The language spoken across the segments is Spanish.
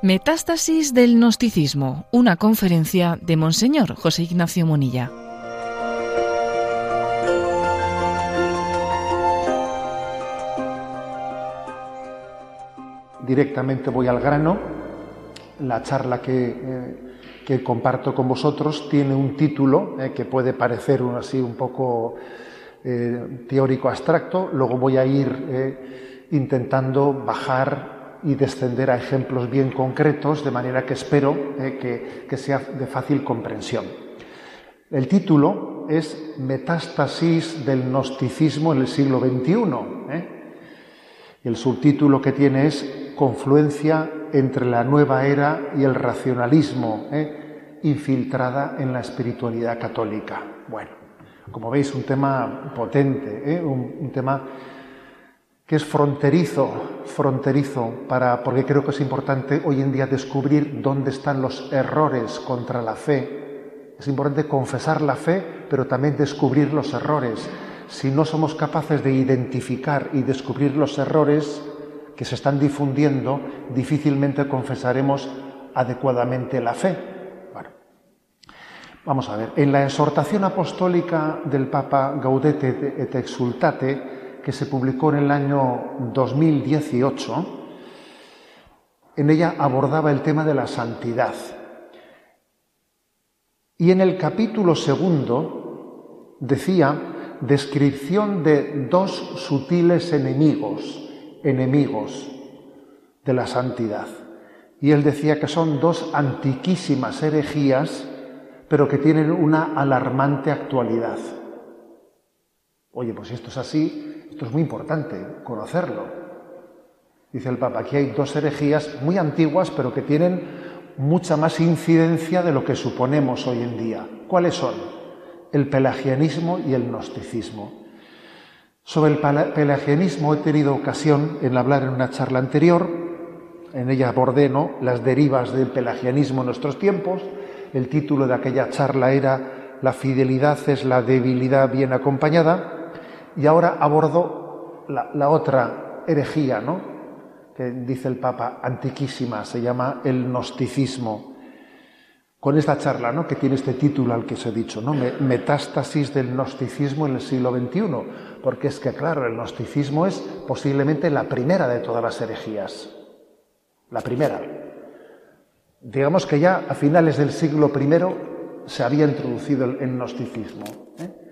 Metástasis del Gnosticismo, una conferencia de Monseñor José Ignacio Monilla. Directamente voy al grano. La charla que, eh, comparto con vosotros tiene un título eh, que puede parecer un, así un poco eh, teórico abstracto. Luego voy a ir intentando bajar y descender a ejemplos bien concretos, de manera que espero eh, que, sea de fácil comprensión. El título es Metástasis del Gnosticismo en el siglo XXI. ¿eh? El subtítulo que tiene es Confluencia entre la nueva era y el racionalismo, ¿eh? infiltrada en la espiritualidad católica. Bueno, como veis, un tema potente, un tema que es fronterizo, fronterizo, para, porque creo que es importante hoy en día descubrir dónde están los errores contra la fe. Es importante confesar la fe, pero también descubrir los errores. Si no somos capaces de identificar y descubrir los errores que se están difundiendo, difícilmente confesaremos adecuadamente la fe. Bueno, vamos a ver. En la exhortación apostólica del Papa Gaudete et Exultate, que se publicó en el año 2018, en ella abordaba el tema de la santidad. Y en el capítulo segundo decía descripción de dos sutiles enemigos, enemigos de la santidad. Y él decía que son dos antiquísimas herejías, pero que tienen una alarmante actualidad. Oye, pues esto es así, esto es muy importante, conocerlo. Dice el Papa, aquí hay dos herejías muy antiguas, pero que tienen mucha más incidencia de lo que suponemos hoy en día. ¿Cuáles son? El pelagianismo y el gnosticismo. Sobre el pelagianismo he tenido ocasión en hablar en una charla anterior. En ella abordé las derivas del pelagianismo en nuestros tiempos. El título de aquella charla era La fidelidad es la debilidad bien acompañada. Y ahora abordo la, otra herejía, ¿no? que dice el Papa, antiquísima, se llama el gnosticismo. Con esta charla, ¿no? que tiene este título al que os he dicho, ¿no? Metástasis del gnosticismo en el siglo XXI, porque es que, claro, el gnosticismo es posiblemente la primera de todas las herejías. La primera. Digamos que ya a finales del siglo I se había introducido el, gnosticismo. ¿eh?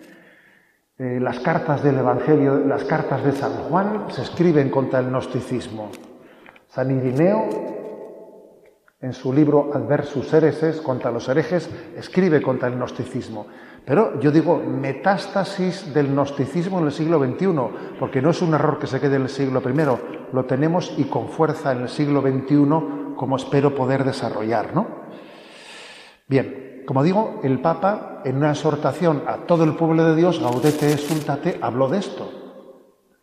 Eh, las cartas del Evangelio, las cartas de San Juan se escriben contra el gnosticismo. San Irineo, en su libro Adversus Hereses, contra los herejes, escribe contra el gnosticismo. Pero yo digo metástasis del gnosticismo en el siglo XXI, porque no es un error que se quede en el siglo I, lo tenemos y con fuerza en el siglo XXI, como espero poder desarrollar. ¿no? Bien, como digo, el Papa, en una exhortación a todo el pueblo de Dios, Gaudete Sultate, habló de esto.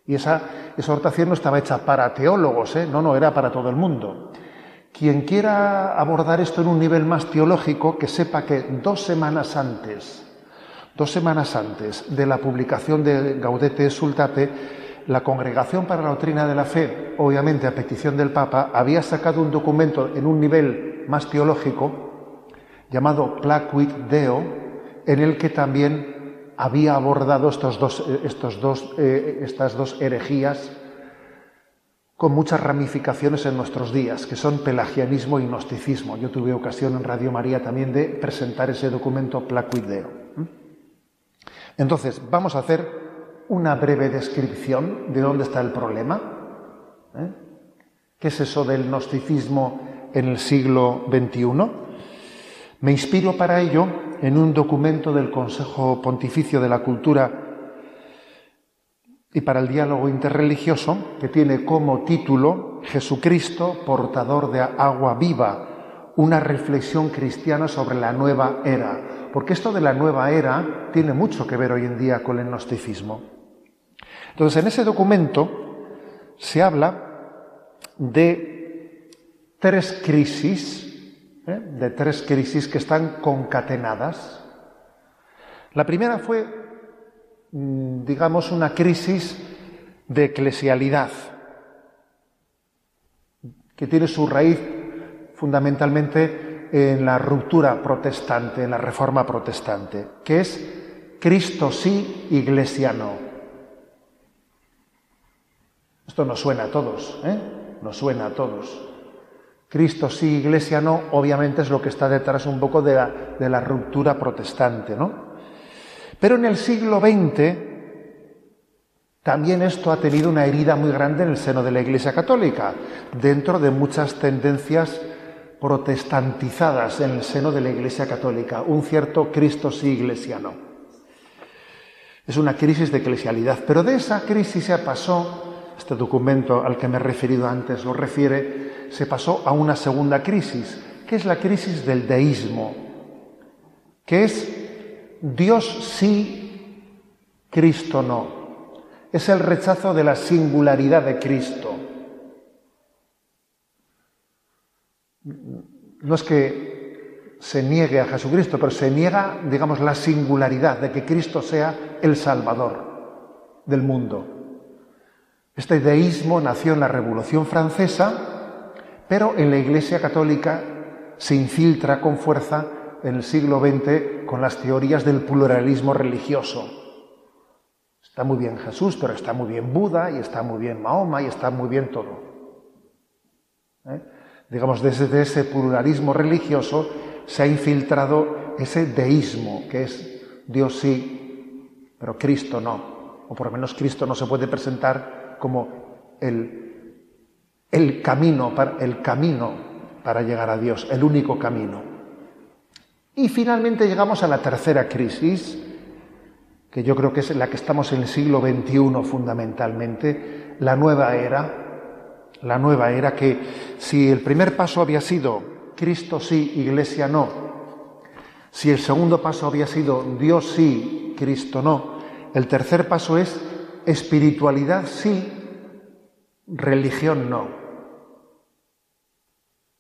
Y esa exhortación no estaba hecha para teólogos, ¿eh? no, no, era para todo el mundo. Quien quiera abordar esto en un nivel más teológico, que sepa que dos semanas antes, dos semanas antes de la publicación de Gaudete Sultate, la Congregación para la Doctrina de la Fe, obviamente a petición del Papa, había sacado un documento en un nivel más teológico llamado Placuit Deo, en el que también había abordado estos dos, eh, estos dos, eh, estas dos herejías con muchas ramificaciones en nuestros días, que son pelagianismo y gnosticismo. Yo tuve ocasión en Radio María también de presentar ese documento Placuit Deo. Entonces, vamos a hacer una breve descripción de dónde está el problema. ¿eh? ¿Qué es eso del gnosticismo en el siglo XXI? Me inspiro para ello en un documento del Consejo Pontificio de la Cultura y para el diálogo interreligioso que tiene como título Jesucristo, portador de agua viva, una reflexión cristiana sobre la nueva era. Porque esto de la nueva era tiene mucho que ver hoy en día con el gnosticismo. Entonces, en ese documento se habla de tres crisis ¿eh? de tres crisis que están concatenadas. La primera fue, mm, digamos, una crisis de eclesialidad, que tiene su raíz fundamentalmente en la ruptura protestante, en la reforma protestante, que es Cristo sí, Iglesia no. Esto nos suena a todos, ¿eh? Nos suena a todos. Cristo sí, Iglesia no, obviamente es lo que está detrás un poco de la, ruptura protestante, ¿no? Pero en el siglo XX también esto ha tenido una herida muy grande en el seno de la Iglesia Católica, dentro de muchas tendencias protestantizadas en el seno de la Iglesia Católica, un cierto Cristo sí, Iglesia no. Es una crisis de eclesialidad, pero de esa crisis se pasó, este documento al que me he referido antes lo refiere, se pasó a una segunda crisis, que es la crisis del deísmo, que es Dios sí, Cristo no. Es el rechazo de la singularidad de Cristo. No es que se niegue a Jesucristo, pero se niega, digamos, la singularidad de que Cristo sea el Salvador del mundo. Este deísmo nació en la Revolución Francesa, pero en la Iglesia Católica se infiltra con fuerza en el siglo XX con las teorías del pluralismo religioso. Está muy bien Jesús, pero está muy bien Buda y está muy bien Mahoma y está muy bien todo. ¿Eh? Digamos, desde ese pluralismo religioso se ha infiltrado ese deísmo, que es Dios sí, pero Cristo no. O por lo menos Cristo no se puede presentar como el, el, camino, para, el camino para llegar a Dios, el único camino. Y finalmente llegamos a la tercera crisis, que yo creo que es la que estamos en el siglo XXI fundamentalmente, la nueva era, la nueva era que si el primer paso había sido Cristo sí, Iglesia no, si el segundo paso había sido Dios sí, Cristo no, el tercer paso es espiritualidad sí, religión no.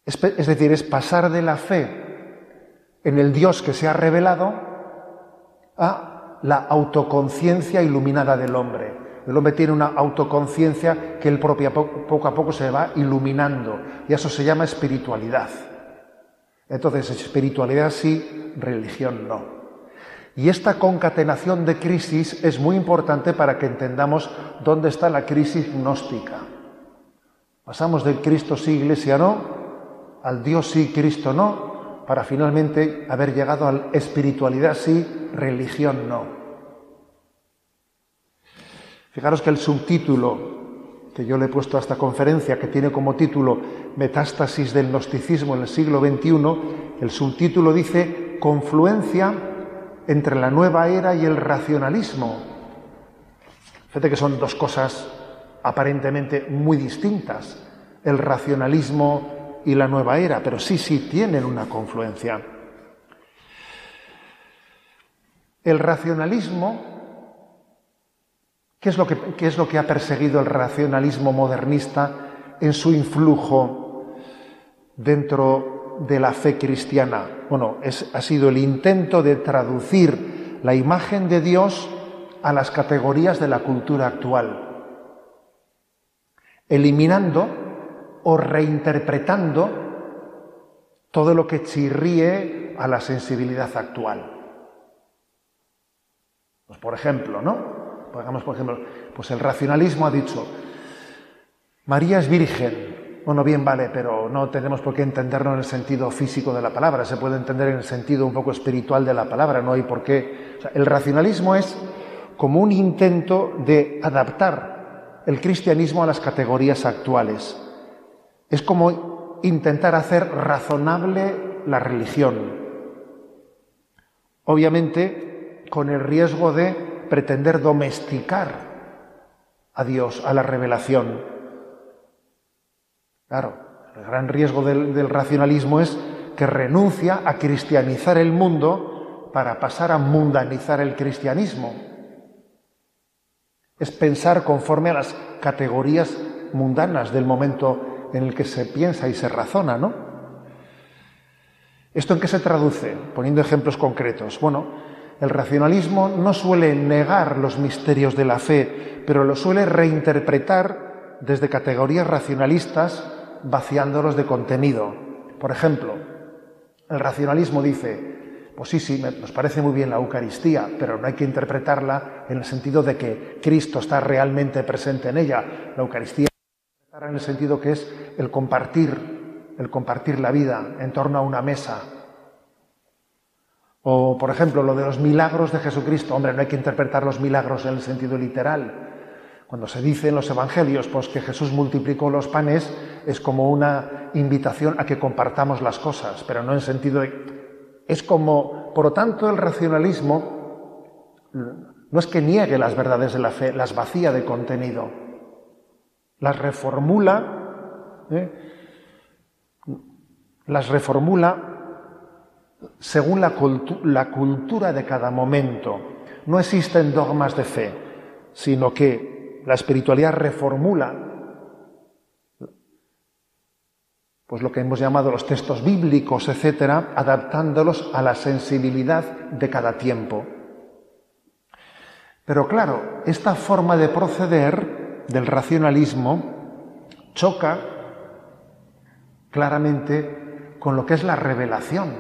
Es, decir, es pasar de la fe en el Dios que se ha revelado a la autoconciencia iluminada del hombre. El hombre tiene una autoconciencia que él propia poco a poco se va iluminando y eso se llama espiritualidad. Entonces, espiritualidad sí, religión no. Y esta concatenación de crisis es muy importante para que entendamos dónde está la crisis gnóstica. Pasamos del Cristo sí, Iglesia no, al Dios sí, Cristo no, para finalmente haber llegado a la espiritualidad sí, religión no. Fijaros que el subtítulo que yo le he puesto a esta conferencia, que tiene como título Metástasis del Gnosticismo en el siglo XXI, el subtítulo dice Confluencia entre la nueva era y el racionalismo. Fíjate que son dos cosas aparentemente muy distintas. El racionalismo y la nueva era, pero sí, sí tienen una confluencia. El racionalismo, ¿qué es lo que, qué es lo que ha perseguido el racionalismo modernista en su influjo dentro de la fe cristiana? Bueno, es, ha sido el intento de traducir la imagen de Dios a las categorías de la cultura actual, eliminando o reinterpretando todo lo que chirríe a la sensibilidad actual. Pues por ejemplo, ¿no? Pongamos, por ejemplo, pues el racionalismo ha dicho, María es virgen. Bueno, bien, vale, pero no tenemos por qué entenderlo en el sentido físico de la palabra, se puede entender en el sentido un poco espiritual de la palabra, no hay por qué. el racionalismo es como un intento de adaptar el cristianismo a las categorías actuales. Es como intentar hacer razonable la religión. Obviamente con el riesgo de pretender domesticar a Dios, a la revelación. Claro, el gran riesgo del, racionalismo es que renuncia a cristianizar el mundo para pasar a mundanizar el cristianismo. Es pensar conforme a las categorías mundanas del momento en el que se piensa y se razona, ¿no? ¿Esto en qué se traduce? Poniendo ejemplos concretos. Bueno, el racionalismo no suele negar los misterios de la fe, pero lo suele reinterpretar desde categorías racionalistas, vaciándolos de contenido. Por ejemplo, el racionalismo dice, pues sí, sí, nos parece muy bien la Eucaristía, pero no hay que interpretarla en el sentido de que Cristo está realmente presente en ella. La Eucaristía en el sentido que es el compartir, el compartir la vida en torno a una mesa. O, por ejemplo, lo de los milagros de Jesucristo. Hombre, no hay que interpretar los milagros en el sentido literal. Cuando se dice en los evangelios pues, que Jesús multiplicó los panes, es como una invitación a que compartamos las cosas, pero no en sentido. Es como, por lo tanto, el racionalismo no es que niegue las verdades de la fe, las vacía de contenido, las reformula, ¿eh? las reformula según la, la cultura de cada momento. No existen dogmas de fe, sino que la espiritualidad reformula pues lo que hemos llamado los textos bíblicos, etcétera, adaptándolos a la sensibilidad de cada tiempo. Pero claro, esta forma de proceder del racionalismo choca claramente con lo que es la revelación,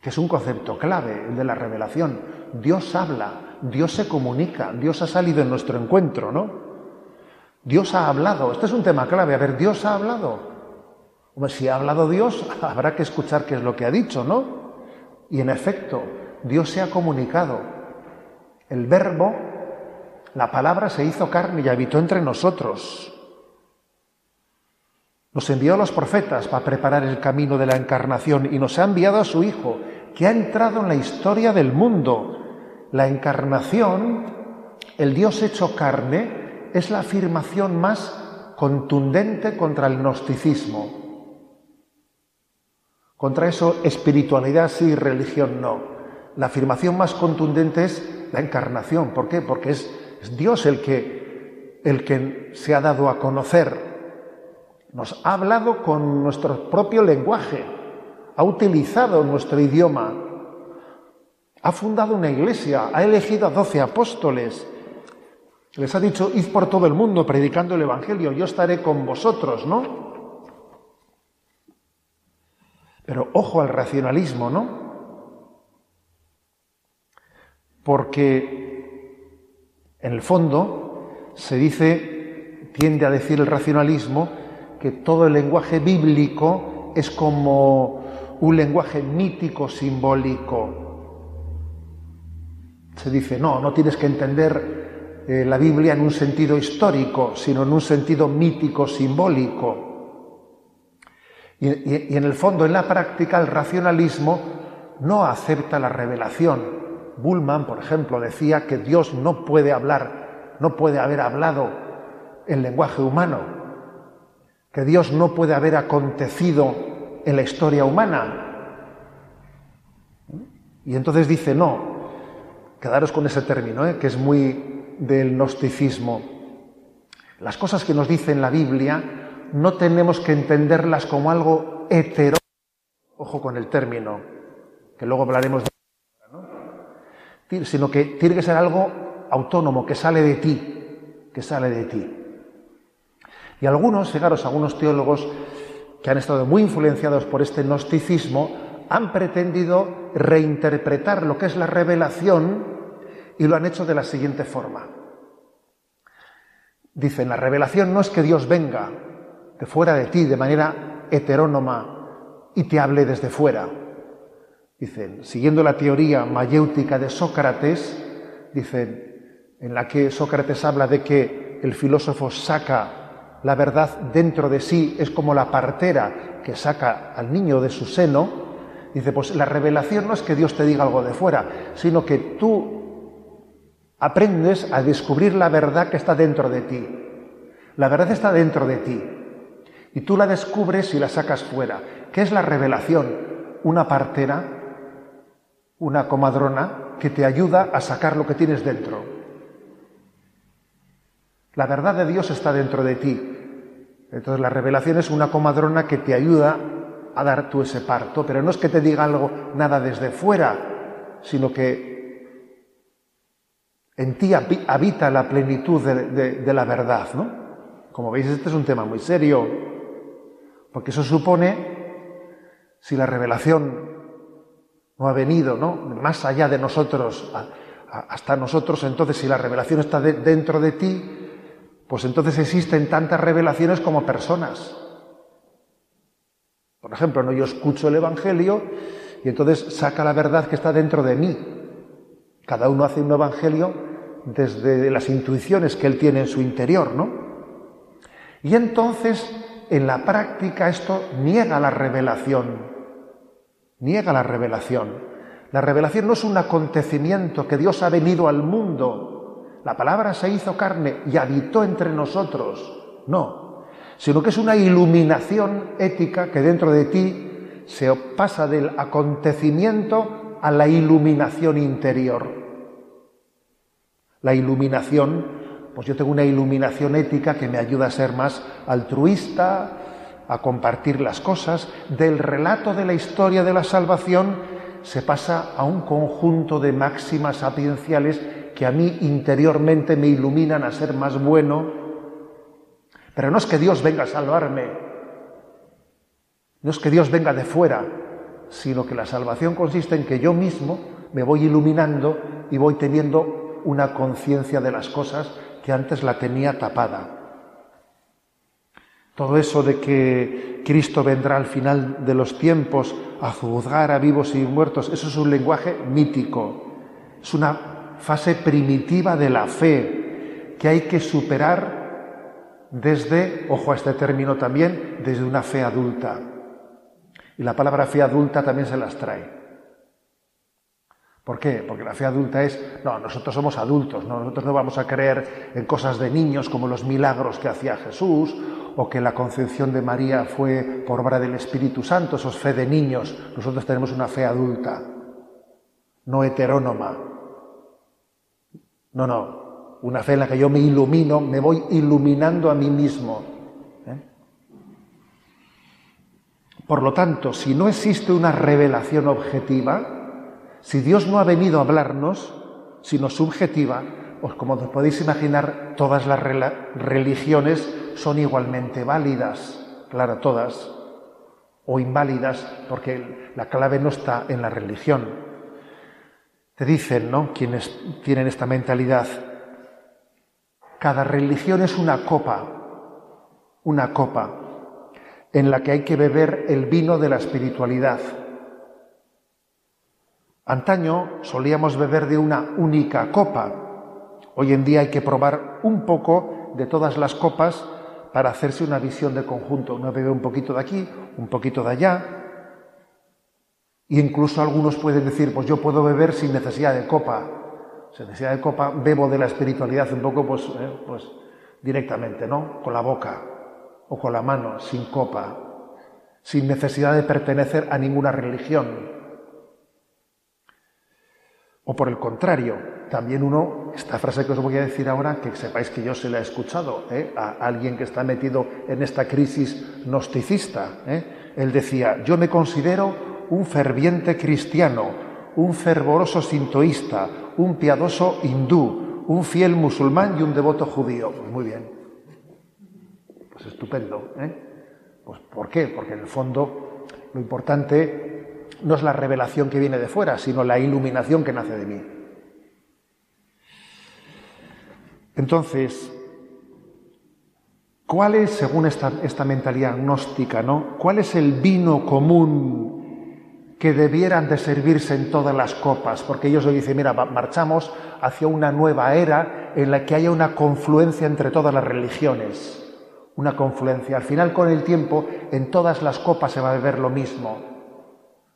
que es un concepto clave, el de la revelación. Dios habla, Dios se comunica, Dios ha salido en nuestro encuentro, ¿no? Dios ha hablado, este es un tema clave, a ver, Dios ha hablado. si ha hablado Dios, habrá que escuchar qué es lo que ha dicho, ¿no? Y en efecto, Dios se ha comunicado. El verbo, la palabra se hizo carne y habitó entre nosotros. Nos envió a los profetas para preparar el camino de la encarnación y nos ha enviado a su Hijo, que ha entrado en la historia del mundo la encarnación, el Dios hecho carne, es la afirmación más contundente contra el gnosticismo. Contra eso, espiritualidad sí, religión no. La afirmación más contundente es la encarnación. ¿Por qué? Porque es, es Dios el que, el que se ha dado a conocer. Nos ha hablado con nuestro propio lenguaje, ha utilizado nuestro idioma, ha fundado una iglesia, ha elegido a doce apóstoles. Les ha dicho, id por todo el mundo predicando el Evangelio, yo estaré con vosotros, ¿no? Pero ojo al racionalismo, ¿no? Porque en el fondo se dice, tiende a decir el racionalismo, que todo el lenguaje bíblico es como un lenguaje mítico, simbólico, se dice, no, no tienes que entender eh, la Biblia en un sentido histórico, sino en un sentido mítico, simbólico. Y, en el fondo, en la práctica, el racionalismo no acepta la revelación. Bullman, por ejemplo, decía que Dios no puede hablar, no puede haber hablado en lenguaje humano, que Dios no puede haber acontecido en la historia humana. Y entonces dice, no, Quedaros con ese término, ¿eh? que es muy del gnosticismo. Las cosas que nos dice en la Biblia no tenemos que entenderlas como algo hetero, ojo con el término, que luego hablaremos de sino que tiene que ser algo autónomo, que sale de ti, que sale de ti. Y algunos, fijaros, algunos teólogos que han estado muy influenciados por este gnosticismo, han pretendido reinterpretar lo que es la revelación y lo han hecho de la siguiente forma. Dicen, la revelación no es que Dios venga de fuera de ti de manera heterónoma y te hable desde fuera. Dicen, siguiendo la teoría mayéutica de Sócrates, dicen, en la que Sócrates habla de que el filósofo saca la verdad dentro de sí, es como la partera que saca al niño de su seno, Dice, pues la revelación no es que Dios te diga algo de fuera, sino que tú aprendes a descubrir la verdad que está dentro de ti. La verdad está dentro de ti. Y tú la descubres y la sacas fuera. ¿Qué es la revelación? Una partera, una comadrona que te ayuda a sacar lo que tienes dentro. La verdad de Dios está dentro de ti. Entonces la revelación es una comadrona que te ayuda a dar tú ese parto, pero no es que te diga algo nada desde fuera, sino que en ti habita la plenitud de, la verdad, ¿no? Como veis, este es un tema muy serio, porque eso supone si la revelación no ha venido, ¿no? Más allá de nosotros, hasta nosotros, entonces si la revelación está dentro de ti, pues entonces existen tantas revelaciones como personas. Por ejemplo, ¿no? yo escucho el Evangelio y entonces saca la verdad que está dentro de mí. Cada uno hace un Evangelio desde las intuiciones que él tiene en su interior, ¿no? Y entonces, en la práctica, esto niega la revelación. Niega la revelación. La revelación no es un acontecimiento que Dios ha venido al mundo. La palabra se hizo carne y habitó entre nosotros. No, sino que es una iluminación ética que dentro de ti se pasa del acontecimiento a la iluminación interior. La iluminación pues yo tengo una iluminación ética que me ayuda a ser más altruista, a compartir las cosas. Del relato de la historia de la salvación se pasa a un conjunto de máximas sapienciales que a mí interiormente me iluminan a ser más bueno. Pero no es que Dios venga a salvarme, no es que Dios venga de fuera, sino que la salvación consiste en que yo mismo me voy iluminando y voy teniendo una conciencia de las cosas que antes la tenía tapada. Todo eso de que Cristo vendrá al final de los tiempos a juzgar a vivos y muertos, eso es un lenguaje mítico, es una fase primitiva de la fe que hay que superar desde, ojo a este término también, desde una fe adulta. Y la palabra fe adulta también se las trae. ¿Por qué? Porque la fe adulta es, no, nosotros somos adultos, nosotros no vamos a creer en cosas de niños como los milagros que hacía Jesús o que la concepción de María fue por obra del Espíritu Santo, eso es fe de niños. Nosotros tenemos una fe adulta, no heterónoma. No, no, una fe en la que yo me ilumino, me voy iluminando a mí mismo. ¿eh? Por lo tanto, si no existe una revelación objetiva, si Dios no ha venido a hablarnos, sino subjetiva, pues como os podéis imaginar, todas las religiones son igualmente válidas, claro, todas, o inválidas, porque la clave no está en la religión. Te dicen, ¿no? Quienes tienen esta mentalidad, cada religión es una copa, una copa, en la que hay que beber el vino de la espiritualidad. Antaño solíamos beber de una única copa. Hoy en día hay que probar un poco de todas las copas para hacerse una visión de conjunto. Uno bebe un poquito de aquí, un poquito de allá. Y incluso algunos pueden decir, pues yo puedo beber sin necesidad de copa. Sin necesidad de copa, bebo de la espiritualidad un poco, pues, eh, pues directamente, ¿no? Con la boca o con la mano, sin copa, sin necesidad de pertenecer a ninguna religión. O por el contrario, también uno, esta frase que os voy a decir ahora, que sepáis que yo se la he escuchado ¿eh? a alguien que está metido en esta crisis gnosticista. ¿eh? Él decía, yo me considero un ferviente cristiano, un fervoroso sintoísta, un piadoso hindú, un fiel musulmán y un devoto judío. Pues muy bien. Pues estupendo. ¿eh? Pues ¿por qué? Porque en el fondo lo importante no es la revelación que viene de fuera, sino la iluminación que nace de mí. Entonces, ¿cuál es, según esta, esta mentalidad gnóstica, ¿no? cuál es el vino común que debieran de servirse en todas las copas? Porque ellos le dicen, mira, marchamos hacia una nueva era en la que haya una confluencia entre todas las religiones. Una confluencia. Al final, con el tiempo, en todas las copas se va a beber lo mismo.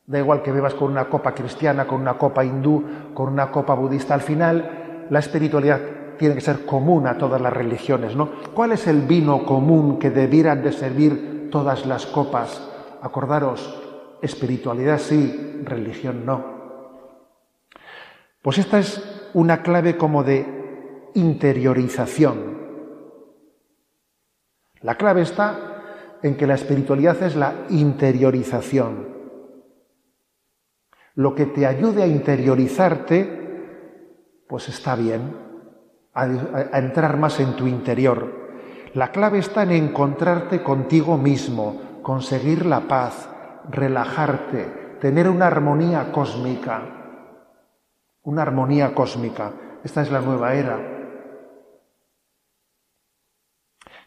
Da igual que bebas con una copa cristiana, con una copa hindú, con una copa budista. Al final, la espiritualidad tiene que ser común a todas las religiones, ¿no? ¿Cuál es el vino común que debieran de servir todas las copas? Acordaros, espiritualidad sí, religión no. Pues esta es una clave como de interiorización. La clave está en que la espiritualidad es la interiorización lo que te ayude a interiorizarte, pues está bien, a, entrar más en tu interior. La clave está en encontrarte contigo mismo, conseguir la paz, relajarte, tener una armonía cósmica, una armonía cósmica. Esta es la nueva era.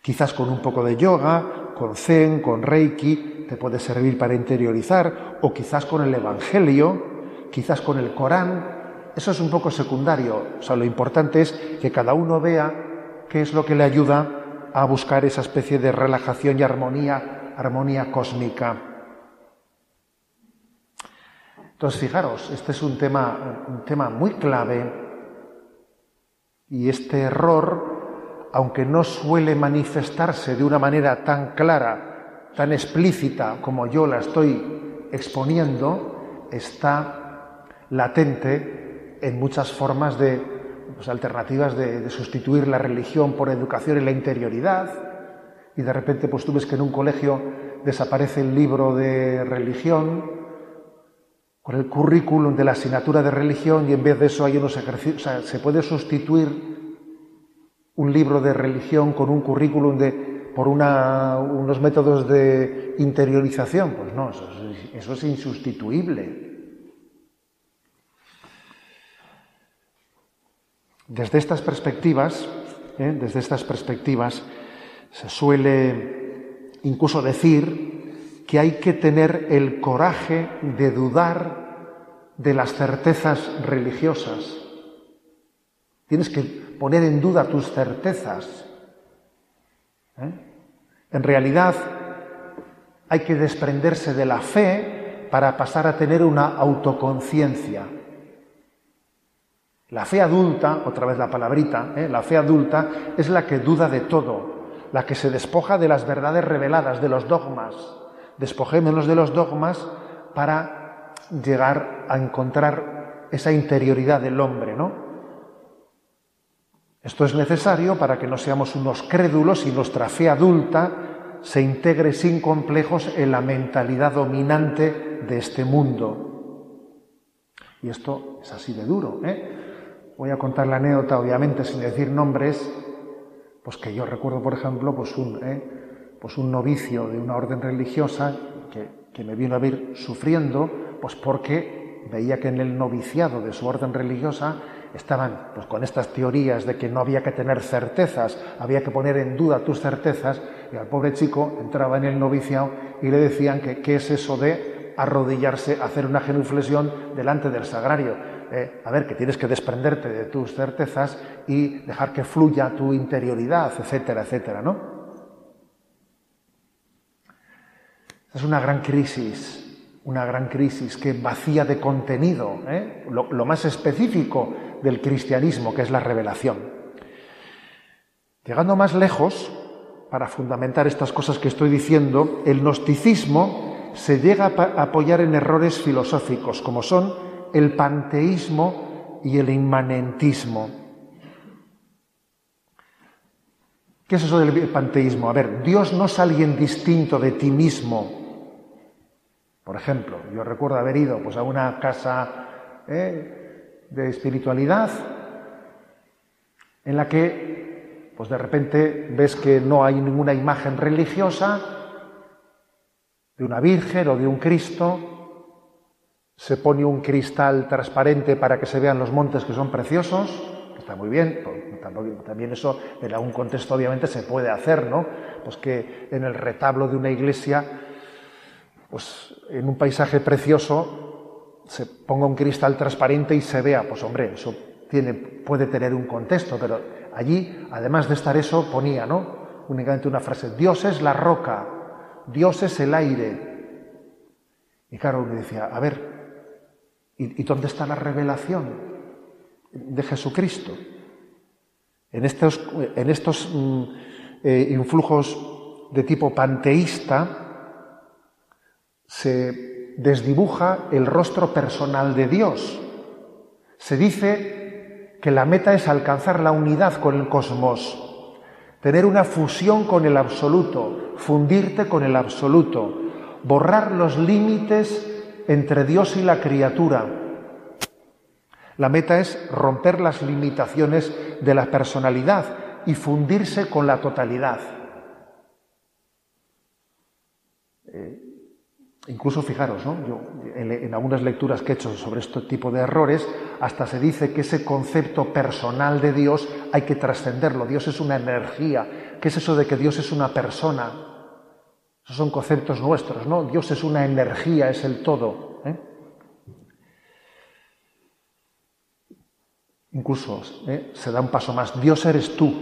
Quizás con un poco de yoga, con zen, con reiki, te puede servir para interiorizar, o quizás con el Evangelio, quizás con el Corán. Eso es un poco secundario. O sea, lo importante es que cada uno vea qué es lo que le ayuda a buscar esa especie de relajación y armonía, armonía cósmica. Entonces, fijaros, este es un tema, un tema muy clave y este error, aunque no suele manifestarse de una manera tan clara, tan explícita como yo la estoy exponiendo, está latente en muchas formas de pues, alternativas de, de, sustituir la religión por educación en la interioridad. Y de repente, pues tú ves que en un colegio desaparece el libro de religión, con el currículum de la asignatura de religión y en vez de eso hay unos ejercicios, o sea, se puede sustituir un libro de religión con un currículum de, por unos métodos de interiorización. Pues no, eso, eso es insustituible. Desde estas perspectivas, ¿eh? desde estas perspectivas, se suele incluso decir que hay que tener el coraje de dudar de las certezas religiosas. Tienes que poner en duda tus certezas. ¿eh? En realidad hay que desprenderse de la fe para pasar a tener una autoconciencia. La fe adulta, otra vez la palabrita, ¿eh? la fe adulta es la que duda de todo, la que se despoja de las verdades reveladas, de los dogmas despojémonos de los dogmas para llegar a encontrar esa interioridad del hombre, ¿no? Esto es necesario para que no seamos unos crédulos y nuestra fe adulta se integre sin complejos en la mentalidad dominante de este mundo. Y esto es así de duro. ¿eh? Voy a contar la anécdota, obviamente, sin decir nombres, pues que yo recuerdo, por ejemplo, pues un, ¿eh? Pues un novicio de una orden religiosa que, me vino a ver sufriendo, pues porque veía que en el noviciado de su orden religiosa estaban pues, con estas teorías de que no había que tener certezas, había que poner en duda tus certezas, y al pobre chico entraba en el noviciado y le decían que qué es eso de arrodillarse, hacer una genuflexión delante del sagrario. Eh, a ver, que tienes que desprenderte de tus certezas y dejar que fluya tu interioridad, etcétera, etcétera, ¿no? Es una gran crisis, una gran crisis que vacía de contenido ¿eh? lo, lo más específico del cristianismo, que es la revelación. Llegando más lejos, para fundamentar estas cosas que estoy diciendo, el gnosticismo se llega a apoyar en errores filosóficos, como son el panteísmo y el inmanentismo. ¿Qué es eso del panteísmo? A ver, Dios no es alguien distinto de ti mismo, por ejemplo, yo recuerdo haber ido pues, a una casa ¿eh? de espiritualidad en la que pues, de repente ves que no hay ninguna imagen religiosa de una Virgen o de un Cristo, se pone un cristal transparente para que se vean los montes que son preciosos, está muy bien, pues, también eso en algún contexto obviamente se puede hacer, ¿no? Pues que en el retablo de una iglesia pues en un paisaje precioso se ponga un cristal transparente y se vea, pues hombre, eso tiene, puede tener un contexto, pero allí, además de estar eso, ponía, ¿no? Únicamente una frase, Dios es la roca, Dios es el aire. Y claro, uno decía, a ver, ¿y, dónde está la revelación de Jesucristo? En estos, en estos mm, eh, influjos de tipo panteísta, se desdibuja el rostro personal de Dios. Se dice que la meta es alcanzar la unidad con el cosmos, tener una fusión con el absoluto, fundirte con el absoluto, borrar los límites entre Dios y la criatura. La meta es romper las limitaciones de la personalidad y fundirse con la totalidad. Eh, Incluso fijaros, ¿no? Yo, en, algunas lecturas que he hecho sobre este tipo de errores, hasta se dice que ese concepto personal de Dios hay que trascenderlo. Dios es una energía. ¿Qué es eso de que Dios es una persona? Esos son conceptos nuestros, ¿no? Dios es una energía, es el todo. ¿eh? Incluso ¿eh? se da un paso más. Dios eres tú.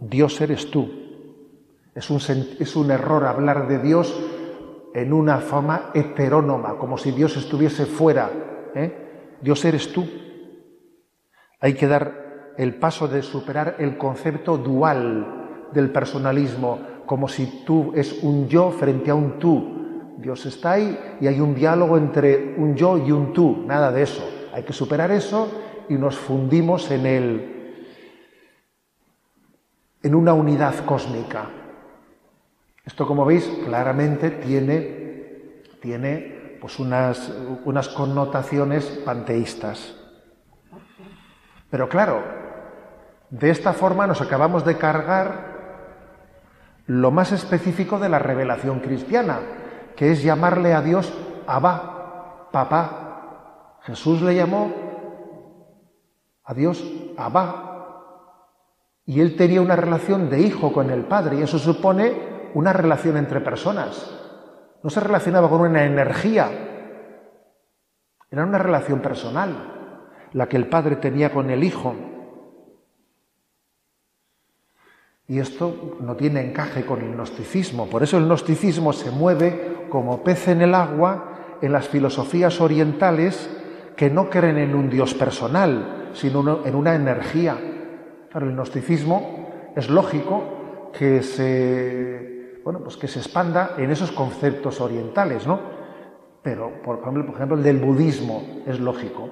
Dios eres tú. Es un, es un error hablar de Dios en una forma heterónoma, como si Dios estuviese fuera. ¿eh? Dios eres tú. Hay que dar el paso de superar el concepto dual del personalismo, como si tú es un yo frente a un tú. Dios está ahí y hay un diálogo entre un yo y un tú. Nada de eso. Hay que superar eso y nos fundimos en el en una unidad cósmica. Esto, como veis, claramente tiene, tiene pues unas, unas connotaciones panteístas. Pero claro, de esta forma nos acabamos de cargar lo más específico de la revelación cristiana, que es llamarle a Dios Abba, papá. Jesús le llamó a Dios Abba. Y él tenía una relación de hijo con el Padre, y eso supone una relación entre personas. No se relacionaba con una energía. Era una relación personal, la que el padre tenía con el hijo. Y esto no tiene encaje con el gnosticismo. Por eso el gnosticismo se mueve como pez en el agua en las filosofías orientales que no creen en un Dios personal, sino en una energía. Pero el gnosticismo es lógico que se bueno, pues que se expanda en esos conceptos orientales, ¿no? Pero, por ejemplo, por ejemplo, el del budismo es lógico.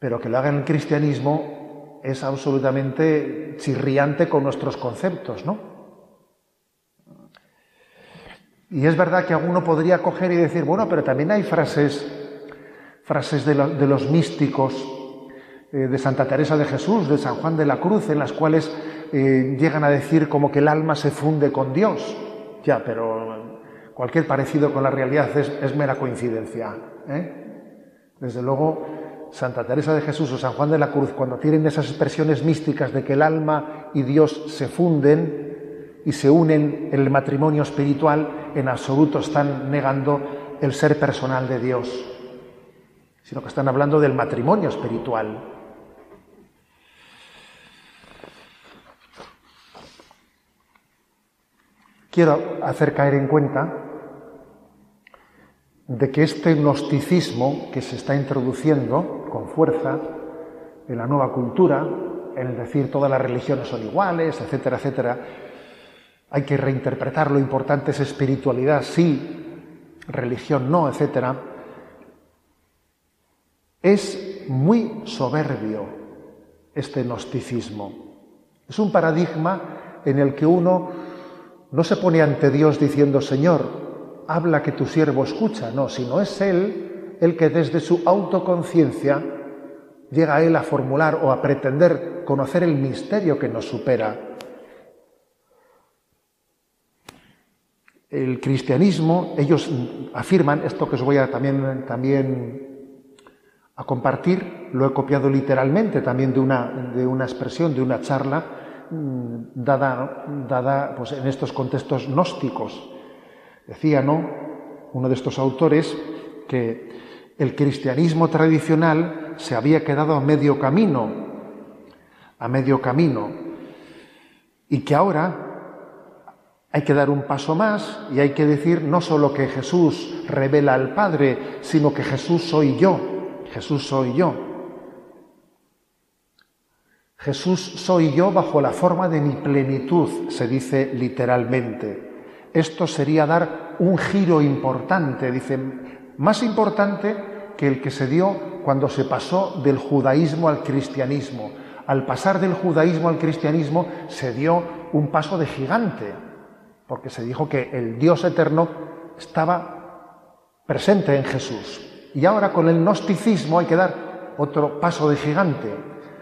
Pero que lo haga en el cristianismo es absolutamente chirriante con nuestros conceptos, ¿no? Y es verdad que alguno podría coger y decir, bueno, pero también hay frases, frases de, los místicos, eh, de Santa Teresa de Jesús, de San Juan de la Cruz, en las cuales eh, llegan a decir como que el alma se funde con Dios. Ya, pero cualquier parecido con la realidad es, mera coincidencia. ¿eh? Desde luego, Santa Teresa de Jesús o San Juan de la Cruz, cuando tienen esas expresiones místicas de que el alma y Dios se funden y se unen en el matrimonio espiritual, en absoluto están negando el ser personal de Dios, sino que están hablando del matrimonio espiritual. quiero hacer caer en cuenta de que este gnosticismo que se está introduciendo con fuerza en la nueva cultura, en el decir todas las religiones son iguales, etcétera, etcétera, hay que reinterpretar lo importante es espiritualidad, sí, religión no, etcétera, es muy soberbio este gnosticismo. Es un paradigma en el que uno no se pone ante Dios diciendo, Señor, habla que tu siervo escucha, no, sino es Él el que desde su autoconciencia llega a Él a formular o a pretender conocer el misterio que nos supera. El cristianismo, ellos afirman, esto que os voy a también, también a compartir, lo he copiado literalmente también de una, de una expresión, de una charla, Mm, dada, dada pues, en estos contextos gnósticos. Decía, ¿no? Uno de estos autores que el cristianismo tradicional se había quedado a medio camino, a medio camino, y que ahora hay que dar un paso más y hay que decir no solo que Jesús revela al Padre, sino que Jesús soy yo, Jesús soy yo. Jesús soy yo bajo la forma de mi plenitud, se dice literalmente. Esto sería dar un giro importante, dice, más importante que el que se dio cuando se pasó del judaísmo al cristianismo. Al pasar del judaísmo al cristianismo se dio un paso de gigante, porque se dijo que el Dios eterno estaba presente en Jesús. Y ahora con el gnosticismo hay que dar otro paso de gigante,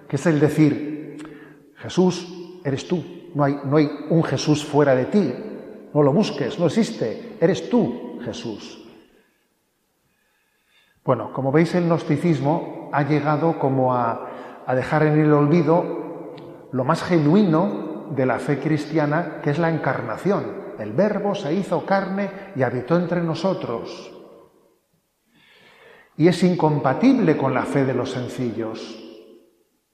que es el decir, Jesús eres tú, no hay, no hay un Jesús fuera de ti, no lo busques, no existe, eres tú, Jesús. Bueno, como veis, el gnosticismo ha llegado como a, a dejar en el olvido lo más genuino de la fe cristiana, que es la encarnación. El verbo se hizo carne y habitó entre nosotros. Y es incompatible con la fe de los sencillos.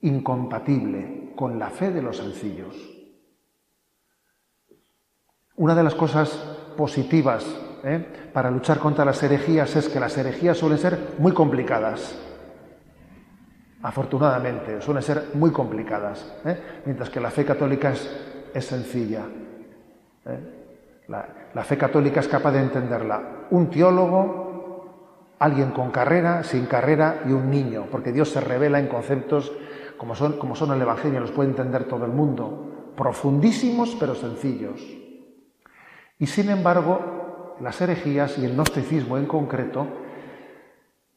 Incompatible con la fe de los sencillos. Una de las cosas positivas ¿eh? para luchar contra las herejías es que las herejías suelen ser muy complicadas. Afortunadamente, suelen ser muy complicadas, ¿eh? mientras que la fe católica es, sencilla. ¿eh? la fe católica es capaz de entenderla un teólogo, alguien con carrera, sin carrera y un niño, porque Dios se revela en conceptos como son, como son el Evangelio, los puede entender todo el mundo, profundísimos pero sencillos. Y sin embargo, las herejías y el gnosticismo en concreto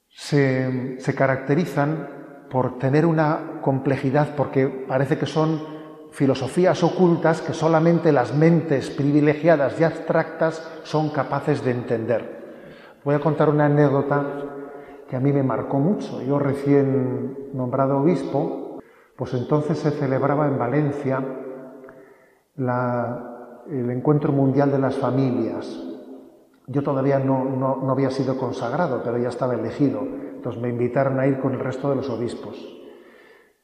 se, se caracterizan por tener una complejidad, porque parece que son filosofías ocultas que solamente las mentes privilegiadas y abstractas son capaces de entender. Voy a contar una anécdota que a mí me marcó mucho. Yo recién nombrado obispo, pues entonces se celebraba en Valencia el Encuentro Mundial de las Familias. Yo todavía no, no había sido consagrado, pero ya estaba elegido. Entonces me invitaron a ir con el resto de los obispos.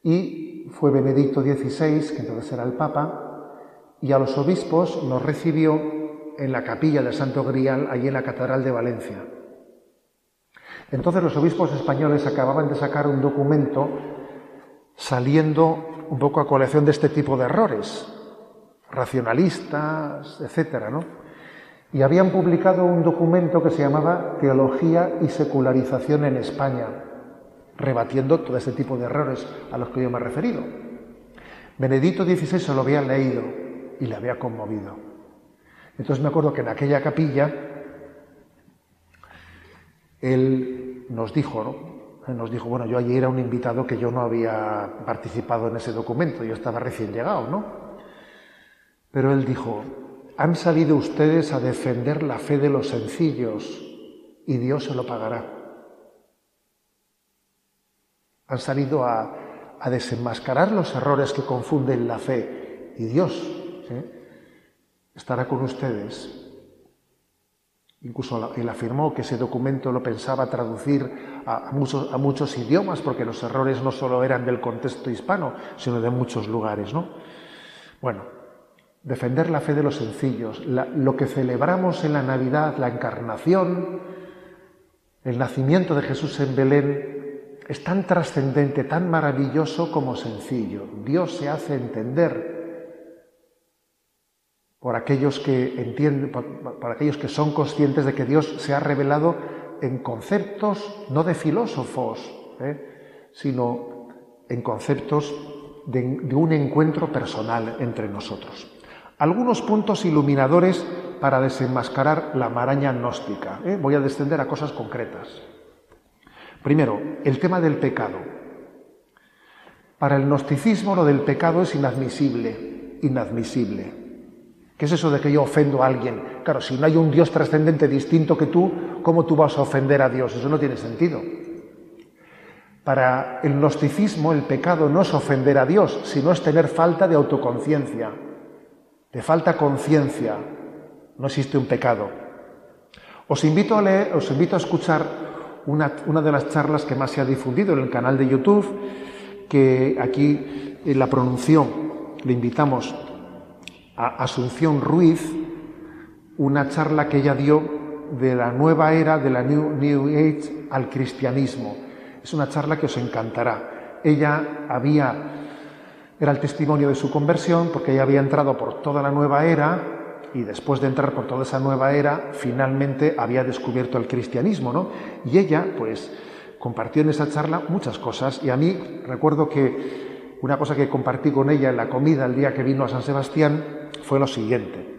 Y fue Benedicto XVI, que entonces era el Papa, y a los obispos nos recibió en la capilla del Santo Grial, allí en la Catedral de Valencia. Entonces los obispos españoles acababan de sacar un documento saliendo un poco a colección de este tipo de errores, racionalistas, etcétera, ¿no? Y habían publicado un documento que se llamaba Teología y Secularización en España, rebatiendo todo ese tipo de errores a los que yo me he referido. Benedicto XVI se lo había leído y le había conmovido. Entonces me acuerdo que en aquella capilla él nos dijo, ¿no? nos dijo, bueno, yo allí era un invitado que yo no había participado en ese documento, yo estaba recién llegado, ¿no? Pero él dijo, han salido ustedes a defender la fe de los sencillos y Dios se lo pagará han salido a, desenmascarar los errores que confunden la fe y Dios estará con ustedes. Incluso él afirmó que ese documento lo pensaba traducir a, muchos, a, muchos, idiomas, porque los errores no solo eran del contexto hispano, sino de muchos lugares. ¿no? Bueno, defender la fe de los sencillos, lo que celebramos en la Navidad, la encarnación, el nacimiento de Jesús en Belén, es tan trascendente, tan maravilloso como sencillo. Dios se hace entender por aquellos que entienden, por, aquellos que son conscientes de que Dios se ha revelado en conceptos no de filósofos, ¿eh? sino en conceptos de, un encuentro personal entre nosotros. Algunos puntos iluminadores para desenmascarar la maraña gnóstica. ¿eh? Voy a descender a cosas concretas. Primero, el tema del pecado. Para el gnosticismo lo del pecado es inadmisible, inadmisible. ¿Qué es eso de que yo ofendo a alguien? Claro, si no hay un Dios trascendente distinto que tú, ¿cómo tú vas a ofender a Dios? Eso no tiene sentido. Para el gnosticismo el pecado no es ofender a Dios, sino es tener falta de autoconciencia. De falta conciencia no existe un pecado. Os invito a leer, os invito a escuchar una, de las charlas que más se ha difundido en el canal de YouTube, que aquí la pronunciación le invitamos a Asunción Ruiz, una charla que ella dio de la nueva era, de la New, New Age al cristianismo. Es una charla que os encantará. Ella había, era el testimonio de su conversión, porque ella había entrado por toda la nueva era, y después de entrar por toda esa nueva era, finalmente había descubierto el cristianismo, ¿no? Y ella, pues, compartió en esa charla muchas cosas y a mí recuerdo que una cosa que compartí con ella en la comida el día que vino a San Sebastián fue lo siguiente.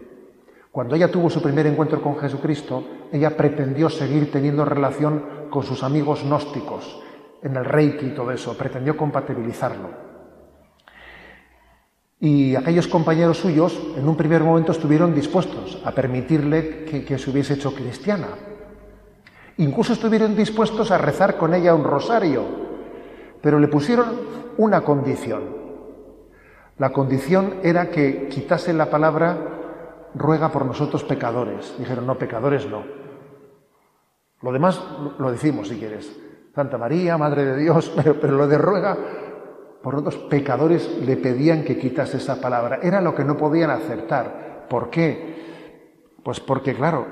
Cuando ella tuvo su primer encuentro con Jesucristo, ella pretendió seguir teniendo relación con sus amigos gnósticos, en el reiki y todo eso, pretendió compatibilizarlo. Y aquellos compañeros suyos en un primer momento estuvieron dispuestos a permitirle que, se hubiese hecho cristiana. Incluso estuvieron dispuestos a rezar con ella un rosario, pero le pusieron una condición. La condición era que quitase la palabra ruega por nosotros pecadores. Dijeron, no, pecadores no. Lo demás lo decimos si quieres. Santa María, Madre de Dios, pero, pero lo de ruega por otros pecadores le pedían que quitase esa palabra. Era lo que no podían aceptar. ¿Por qué? Pues porque, claro,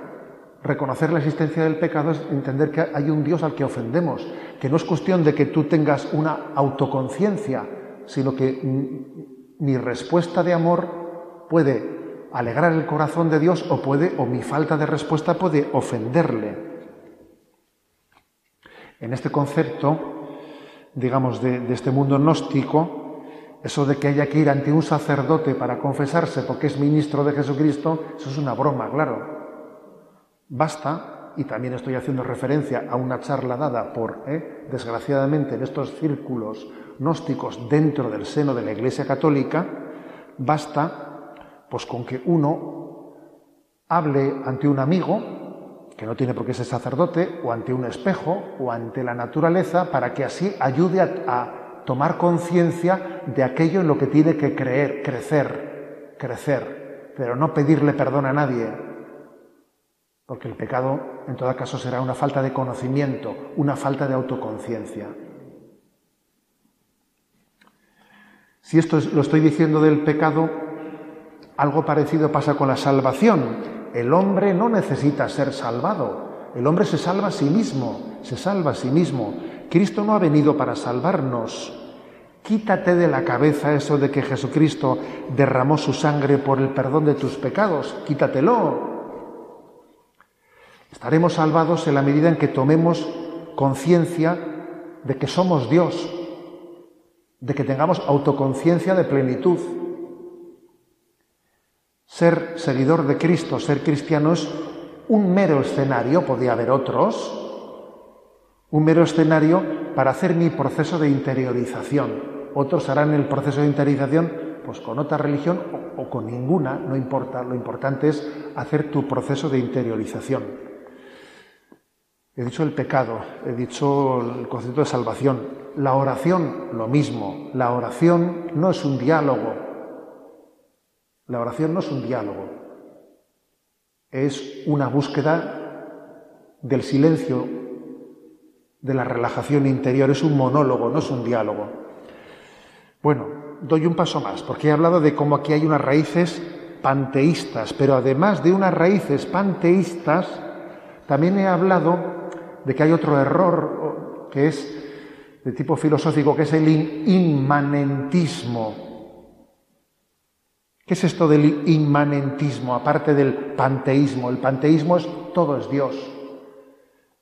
reconocer la existencia del pecado es entender que hay un Dios al que ofendemos, que no es cuestión de que tú tengas una autoconciencia, sino que mi respuesta de amor puede alegrar el corazón de Dios o puede o mi falta de respuesta puede ofenderle. En este concepto digamos, de, este mundo gnóstico, eso de que haya que ir ante un sacerdote para confesarse porque es ministro de Jesucristo, eso es una broma, claro. Basta, y también estoy haciendo referencia a una charla dada por, eh, desgraciadamente, en estos círculos gnósticos dentro del seno de la Iglesia Católica, basta pues con que uno hable ante un amigo que no tiene por qué ser sacerdote, o ante un espejo, o ante la naturaleza, para que así ayude a, tomar conciencia de aquello en lo que tiene que creer, crecer, crecer, pero no pedirle perdón a nadie, porque el pecado en todo caso será una falta de conocimiento, una falta de autoconciencia. Si esto lo estoy diciendo del pecado, algo parecido pasa con la salvación el hombre no necesita ser salvado, el hombre se salva a sí mismo, se salva a sí mismo. Cristo no ha venido para salvarnos. Quítate de la cabeza eso de que Jesucristo derramó su sangre por el perdón de tus pecados, quítatelo. Estaremos salvados en la medida en que tomemos conciencia de que somos Dios, de que tengamos autoconciencia de plenitud. Ser seguidor de Cristo, ser cristiano es un mero escenario, podía haber otros, un mero escenario para hacer mi proceso de interiorización. Otros harán el proceso de interiorización pues con otra religión o, con ninguna, no importa, lo importante es hacer tu proceso de interiorización. He dicho el pecado, he dicho el concepto de salvación. La oración, lo mismo. La oración no es un diálogo, la oración no es un diálogo, es una búsqueda del silencio, de la relajación interior, es un monólogo, no es un diálogo. Bueno, doy un paso más, porque he hablado de cómo aquí hay unas raíces panteístas, pero además de unas raíces panteístas, también he hablado de que hay otro error que es de tipo filosófico, que es el inmanentismo. ¿Qué es esto del inmanentismo, aparte del panteísmo? El panteísmo es todo es Dios.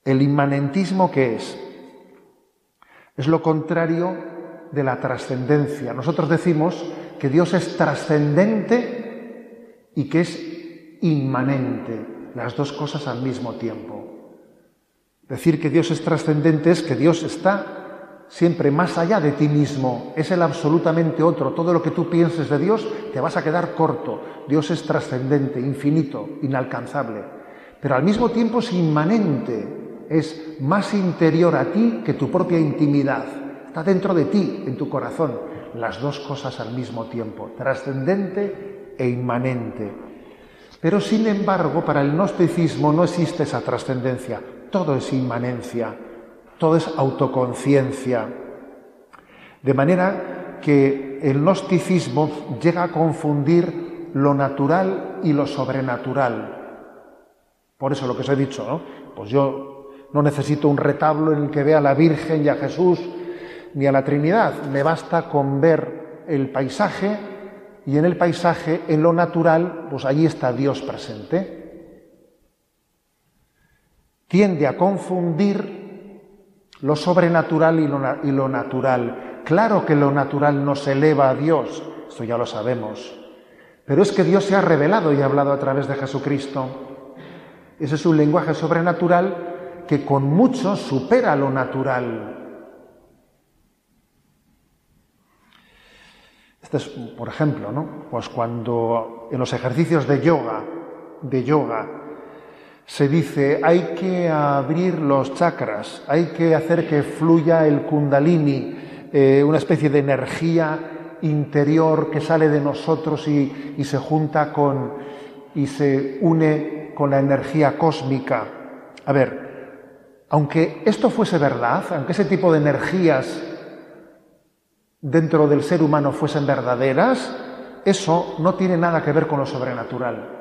¿El inmanentismo qué es? Es lo contrario de la trascendencia. Nosotros decimos que Dios es trascendente y que es inmanente, las dos cosas al mismo tiempo. Decir que Dios es trascendente es que Dios está siempre más allá de ti mismo, es el absolutamente otro. Todo lo que tú pienses de Dios te vas a quedar corto. Dios es trascendente, infinito, inalcanzable. Pero al mismo tiempo es inmanente, es más interior a ti que tu propia intimidad. Está dentro de ti, en tu corazón. Las dos cosas al mismo tiempo, trascendente e inmanente. Pero sin embargo, para el gnosticismo no existe esa trascendencia, todo es inmanencia todo es autoconciencia. De manera que el gnosticismo llega a confundir lo natural y lo sobrenatural. Por eso lo que os he dicho, ¿no? Pues yo no necesito un retablo en el que vea a la Virgen y a Jesús ni a la Trinidad. Me basta con ver el paisaje y en el paisaje, en lo natural, pues allí está Dios presente. Tiende a confundir lo sobrenatural y lo, natural. Claro que lo natural nos eleva a Dios, esto ya lo sabemos, pero es que Dios se ha revelado y ha hablado a través de Jesucristo. Ese es un lenguaje sobrenatural que con mucho supera lo natural. Este es, por ejemplo, ¿no? Pues cuando en los ejercicios de yoga, de yoga, se dice hay que abrir los chakras, hay que hacer que fluya el kundalini, eh, una especie de energía interior que sale de nosotros y, y se junta con y se une con la energía cósmica. A ver, aunque esto fuese verdad, aunque ese tipo de energías dentro del ser humano fuesen verdaderas, eso no tiene nada que ver con lo sobrenatural.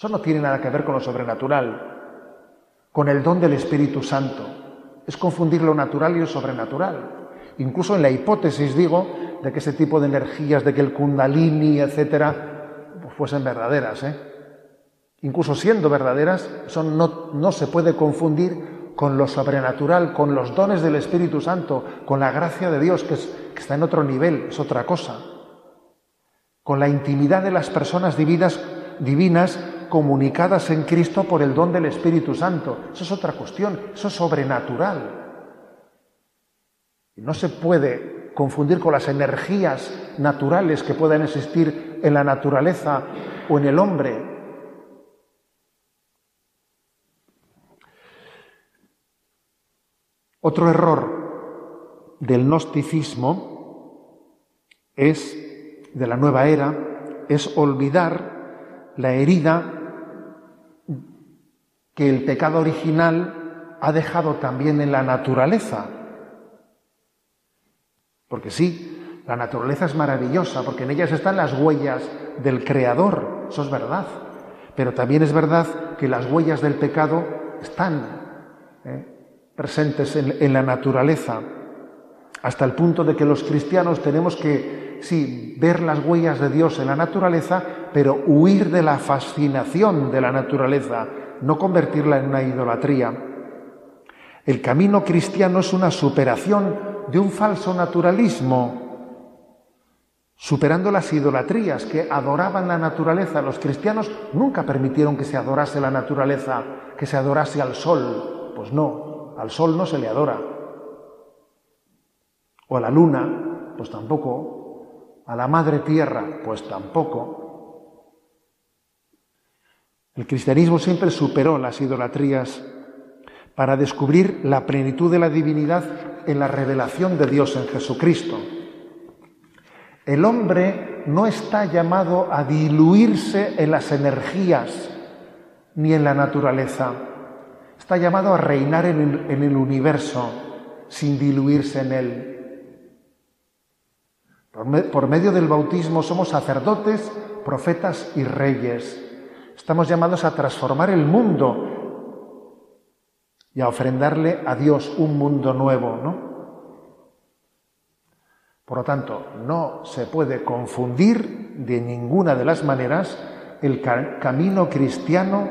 Eso no tiene nada que ver con lo sobrenatural, con el don del Espíritu Santo. Es confundir lo natural y lo sobrenatural. Incluso en la hipótesis, digo, de que ese tipo de energías, de que el kundalini, etcétera, pues fuesen verdaderas. ¿eh? Incluso siendo verdaderas, eso no, no se puede confundir con lo sobrenatural, con los dones del Espíritu Santo, con la gracia de Dios, que, está en otro nivel, es otra cosa. Con la intimidad de las personas divinas, divinas comunicadas en Cristo por el don del Espíritu Santo. Eso es otra cuestión, eso es sobrenatural. No se puede confundir con las energías naturales que puedan existir en la naturaleza o en el hombre. Otro error del gnosticismo es, de la nueva era, es olvidar la herida que el pecado original ha dejado también en la naturaleza. Porque sí, la naturaleza es maravillosa, porque en ellas están las huellas del Creador, eso es verdad. Pero también es verdad que las huellas del pecado están. ¿eh? presentes en, la naturaleza, hasta el punto de que los cristianos tenemos que, sí, ver las huellas de Dios en la naturaleza, pero huir de la fascinación de la naturaleza, no convertirla en una idolatría. El camino cristiano es una superación de un falso naturalismo, superando las idolatrías que adoraban la naturaleza. Los cristianos nunca permitieron que se adorase la naturaleza, que se adorase al sol. Pues no, al sol no se le adora. O a la luna, pues tampoco. A la madre tierra, pues tampoco. El cristianismo siempre superó las idolatrías para descubrir la plenitud de la divinidad en la revelación de Dios en Jesucristo. El hombre no está llamado a diluirse en las energías ni en la naturaleza está llamado a reinar en el, universo sin diluirse en él. Por, medio del bautismo somos sacerdotes, profetas y reyes. Estamos llamados a transformar el mundo y a ofrendarle a Dios un mundo nuevo, ¿no? Por lo tanto, no se puede confundir de ninguna de las maneras el camino cristiano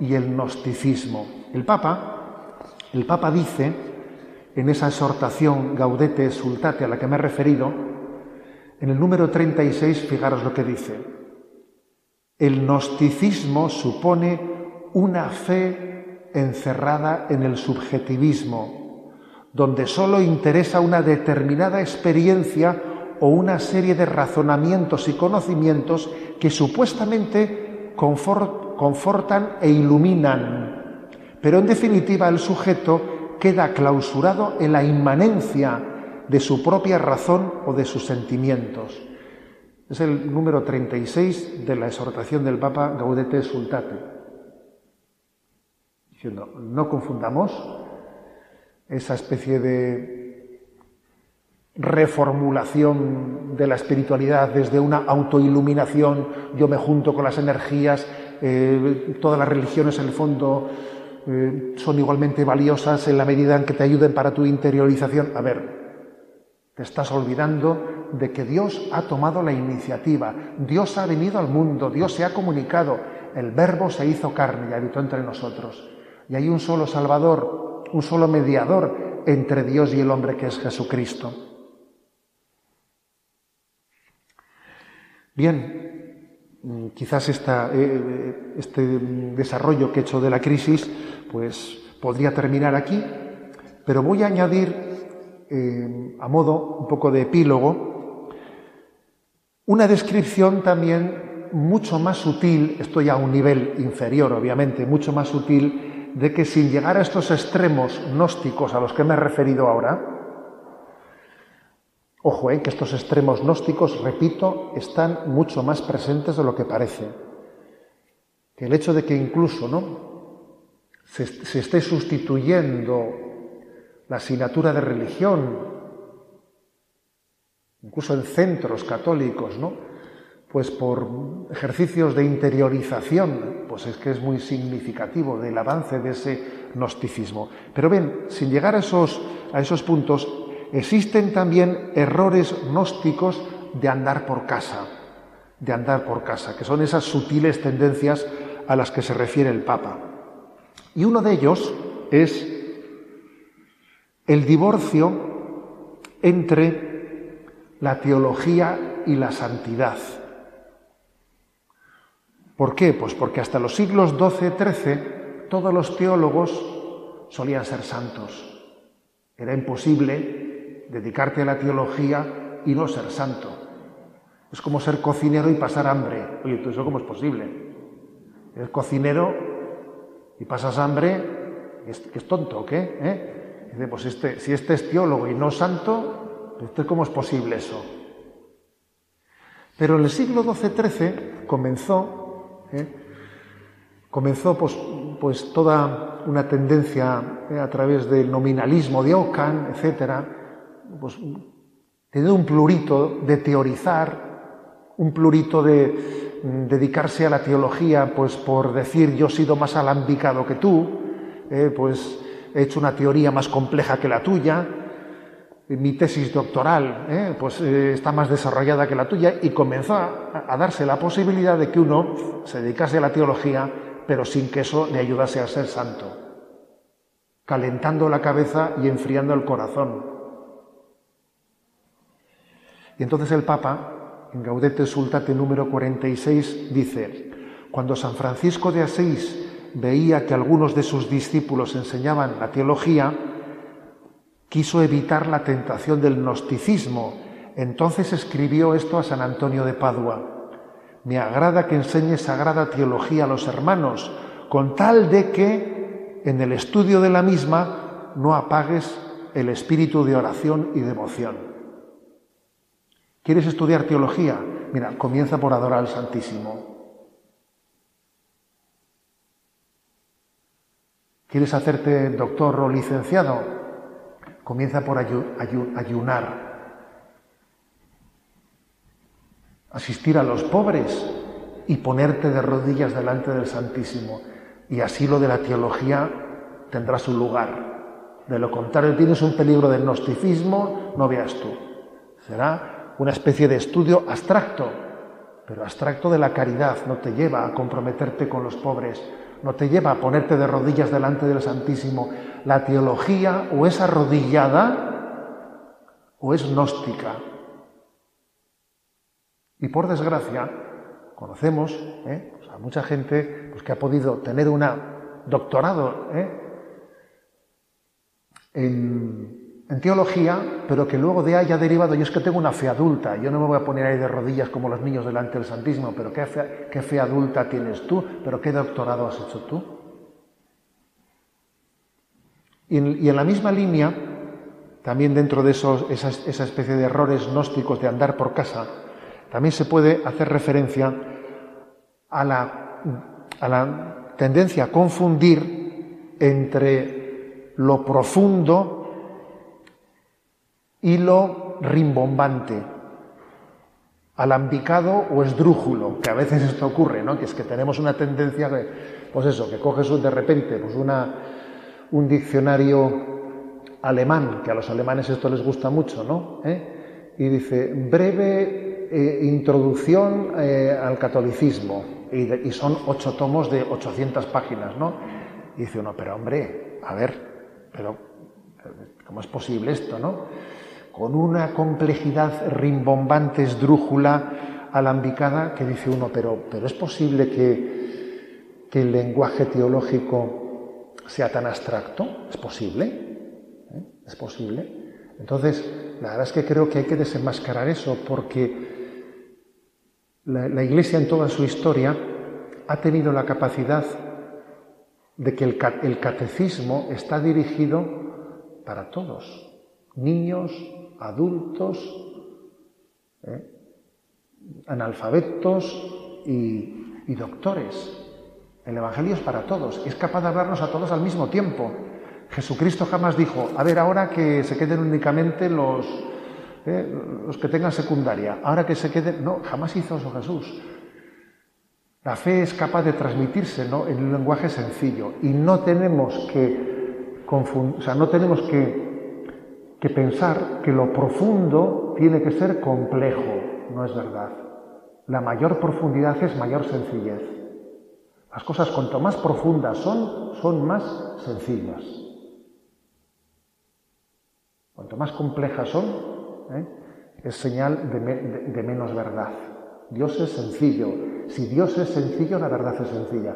y el gnosticismo. El Papa, el Papa dice, en esa exhortación Gaudete Sultate a la que me he referido, en el número 36, fijaros lo que dice. El gnosticismo supone una fe encerrada en el subjetivismo, donde sólo interesa una determinada experiencia o una serie de razonamientos y conocimientos que supuestamente confortan e iluminan pero en definitiva el sujeto queda clausurado en la inmanencia de su propia razón o de sus sentimientos. Es el número 36 de la exhortación del Papa Gaudete Sultate. Diciendo, no confundamos esa especie de reformulación de la espiritualidad desde una autoiluminación, yo me junto con las energías, eh, todas las religiones en el fondo eh, son igualmente valiosas en la medida en que te ayuden para tu interiorización. A ver, te estás olvidando de que Dios ha tomado la iniciativa, Dios ha venido al mundo, Dios se ha comunicado, el verbo se hizo carne y habitó entre nosotros. Y hay un solo Salvador, un solo mediador entre Dios y el hombre que es Jesucristo. Bien, quizás esta, eh, eh, este desarrollo que he hecho de la crisis pues podría terminar aquí, pero voy a añadir eh, a modo un poco de epílogo Una descripción también mucho más sutil, estoy a un nivel inferior obviamente, mucho más sutil, de que sin llegar a estos extremos gnósticos a los que me he referido ahora, Ojo, eh, que estos extremos gnósticos, repito, están mucho más presentes de lo que parece. Que el hecho de que incluso ¿no? se, se esté sustituyendo la asignatura de religión, incluso en centros católicos, ¿no? pues por ejercicios de interiorización, pues es que es muy significativo del avance de ese gnosticismo. Pero ven, sin llegar a esos, a esos puntos, existen también errores gnósticos de andar por casa, de andar por casa, que son esas sutiles tendencias a las que se refiere el Papa. Y uno de ellos es el divorcio entre la teología y la santidad. ¿Por qué? Pues porque hasta los siglos XII-XIII todos los teólogos solían ser santos. Era imposible dedicarte a la teología y no ser santo. Es como ser cocinero y pasar hambre. Oye, ¿eso cómo es posible? Eres cocinero y pasas hambre, ¿es, que es tonto qué? ¿Eh? Dice, pues este, si este es teólogo y no santo, pues ¿cómo es posible eso? Pero en el siglo XII-XIII comenzó, ¿eh? comenzó pues, pues, toda una tendencia ¿eh? a través del nominalismo de Ockham, etcétera, pues, tener un plurito de teorizar, un plurito de mm, dedicarse a la teología, pues por decir yo he sido más alambicado que tú, eh, pues he hecho una teoría más compleja que la tuya, mi tesis doctoral eh, pues eh, está más desarrollada que la tuya y comenzó a darse la posibilidad de que uno se dedicase a la teología, pero sin que eso le ayudase a ser santo, calentando la cabeza y enfriando el corazón. Y entonces el Papa, en Gaudete Sultate número 46, dice, cuando San Francisco de Asís veía que algunos de sus discípulos enseñaban la teología, quiso evitar la tentación del gnosticismo. Entonces escribió esto a San Antonio de Padua. Me agrada que enseñe sagrada teología a los hermanos, con tal de que en el estudio de la misma no apagues el espíritu de oración y devoción. ¿Quieres estudiar teología? Mira, comienza por adorar al Santísimo. ¿Quieres hacerte doctor o licenciado? Comienza por ayunar. Asistir a los pobres y ponerte de rodillas delante del Santísimo. Y así lo de la teología tendrá su lugar. De lo contrario, tienes un peligro de gnosticismo, no veas tú. Será una especie de estudio abstracto, pero abstracto de la caridad, no te lleva a comprometerte con los pobres, no te lleva a ponerte de rodillas delante del Santísimo. La teología o es arrodillada o es gnóstica. Y por desgracia, conocemos ¿eh? a mucha gente pues, que ha podido tener un doctorado ¿eh? en en teología, pero que luego de ahí ha derivado, yo es que tengo una fe adulta, yo no me voy a poner ahí de rodillas como los niños delante del Santísimo, pero ¿qué fe, adulta tienes tú? ¿Pero qué doctorado has hecho tú? Y en, la misma línea, también dentro de esos, esa especie de errores gnósticos de andar por casa, también se puede hacer referencia a la, a la tendencia a confundir entre lo profundo hilo rimbombante, alambicado o esdrújulo, que a veces esto ocurre, ¿no? Que es que tenemos una tendencia, pues eso, que coges de repente pues una, un diccionario alemán, que a los alemanes esto les gusta mucho, ¿no? ¿Eh? Y dice, breve eh, introducción eh, al catolicismo, y, y, son ocho tomos de 800 páginas, ¿no? Y dice uno, pero hombre, a ver, pero ¿cómo es posible esto, no? Con una complejidad rimbombante, esdrújula, alambicada, que dice uno, pero, pero es posible que, que el lenguaje teológico sea tan abstracto? ¿Es posible? ¿Eh? ¿Es posible? Entonces, la verdad es que creo que hay que desenmascarar eso, porque La, Iglesia en toda su historia ha tenido la capacidad de que el, catecismo está dirigido para todos, niños, adultos, ¿eh? analfabetos y, y doctores. El Evangelio es para todos, es capaz de hablarnos a todos al mismo tiempo. Jesucristo jamás dijo, a ver, ahora que se queden únicamente los, eh, los que tengan secundaria, ahora que se queden... No, jamás hizo eso Jesús. La fe es capaz de transmitirse en un lenguaje sencillo y no tenemos que, o sea, no tenemos que, que pensar que lo profundo tiene que ser complejo. No es verdad. La mayor profundidad es mayor sencillez. Las cosas cuanto más profundas son, son más sencillas. Cuanto más complejas son, ¿eh? es señal de, menos verdad. Dios es sencillo. Si Dios es sencillo, la verdad es sencilla.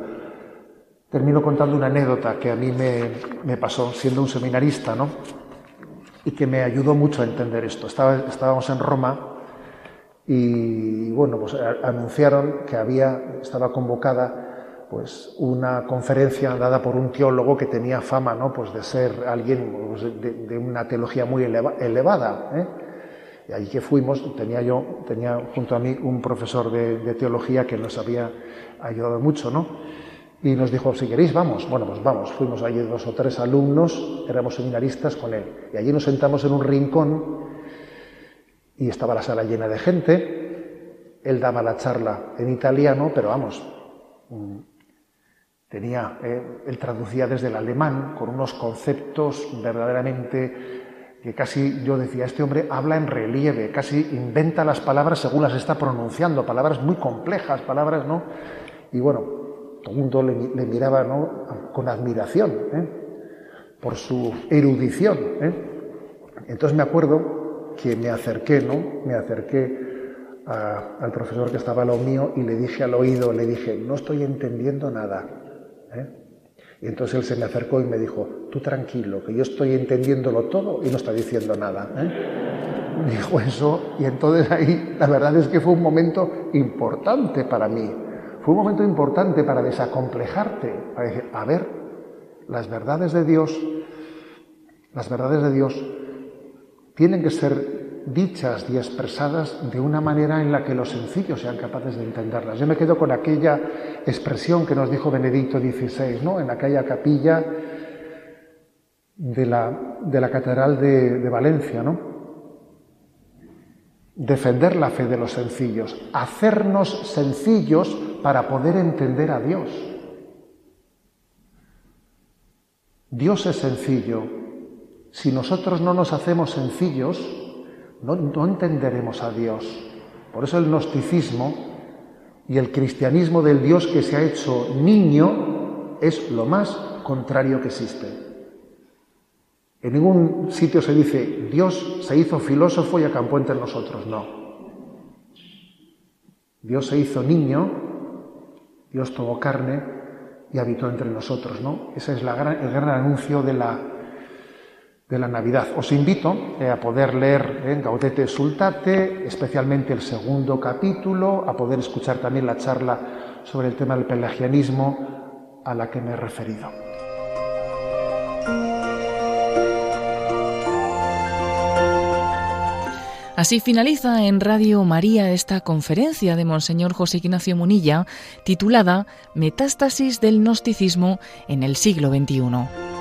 Termino contando una anécdota que a mí me, me pasó siendo un seminarista, ¿no? Y que me ayudó mucho a entender esto. estábamos en Roma y, bueno, pues anunciaron que había, estaba convocada pues una conferencia dada por un teólogo que tenía fama ¿no? pues de ser alguien pues, de, una teología muy elevada. ¿eh? Y allí que fuimos, tenía yo, tenía junto a mí un profesor de, teología que nos había ayudado mucho, ¿no? Y nos dijo, si queréis, vamos. Bueno, pues vamos. Fuimos allí dos o tres alumnos, éramos seminaristas con él. Y allí nos sentamos en un rincón y estaba la sala llena de gente. Él daba la charla en italiano, pero vamos, Tenía, eh, él traducía desde el alemán con unos conceptos verdaderamente que casi yo decía, este hombre habla en relieve, casi inventa las palabras según las está pronunciando, palabras muy complejas, palabras, ¿no? Y bueno, todo el mundo le, miraba, ¿no? Con admiración, ¿eh? por su erudición. ¿eh? Entonces me acuerdo que me acerqué, ¿no? Me acerqué al profesor que estaba a lo mío y le dije al oído, le dije, no estoy entendiendo nada. ¿eh? Y entonces él se me acercó y me dijo, tú tranquilo, que yo estoy entendiéndolo todo y no está diciendo nada. ¿eh? Dijo eso y entonces ahí la verdad es que fue un momento importante para mí. Fue un momento importante para desacomplejarte, para decir, a ver, las verdades de Dios, las verdades de Dios tienen que ser dichas y expresadas de una manera en la que los sencillos sean capaces de entenderlas. Yo me quedo con aquella expresión que nos dijo Benedicto XVI, ¿no? en aquella capilla de la, de la Catedral de, de Valencia, ¿no? defender la fe de los sencillos, hacernos sencillos para poder entender a Dios. Dios es sencillo. Si nosotros no nos hacemos sencillos, no, entenderemos a Dios. Por eso el gnosticismo y el cristianismo del Dios que se ha hecho niño es lo más contrario que existe. En ningún sitio se dice Dios se hizo filósofo y acampó entre nosotros. No. Dios se hizo niño, Dios tomó carne y habitó entre nosotros. ¿no? Ese es el gran anuncio de la de la Navidad. Os invito eh, a poder leer en Gaudete Sultate, especialmente el segundo capítulo, a poder escuchar también la charla sobre el tema del pelagianismo a la que me he referido. Así finaliza en Radio María esta conferencia de Monseñor José Ignacio Munilla titulada Metástasis del Gnosticismo en el siglo XXI.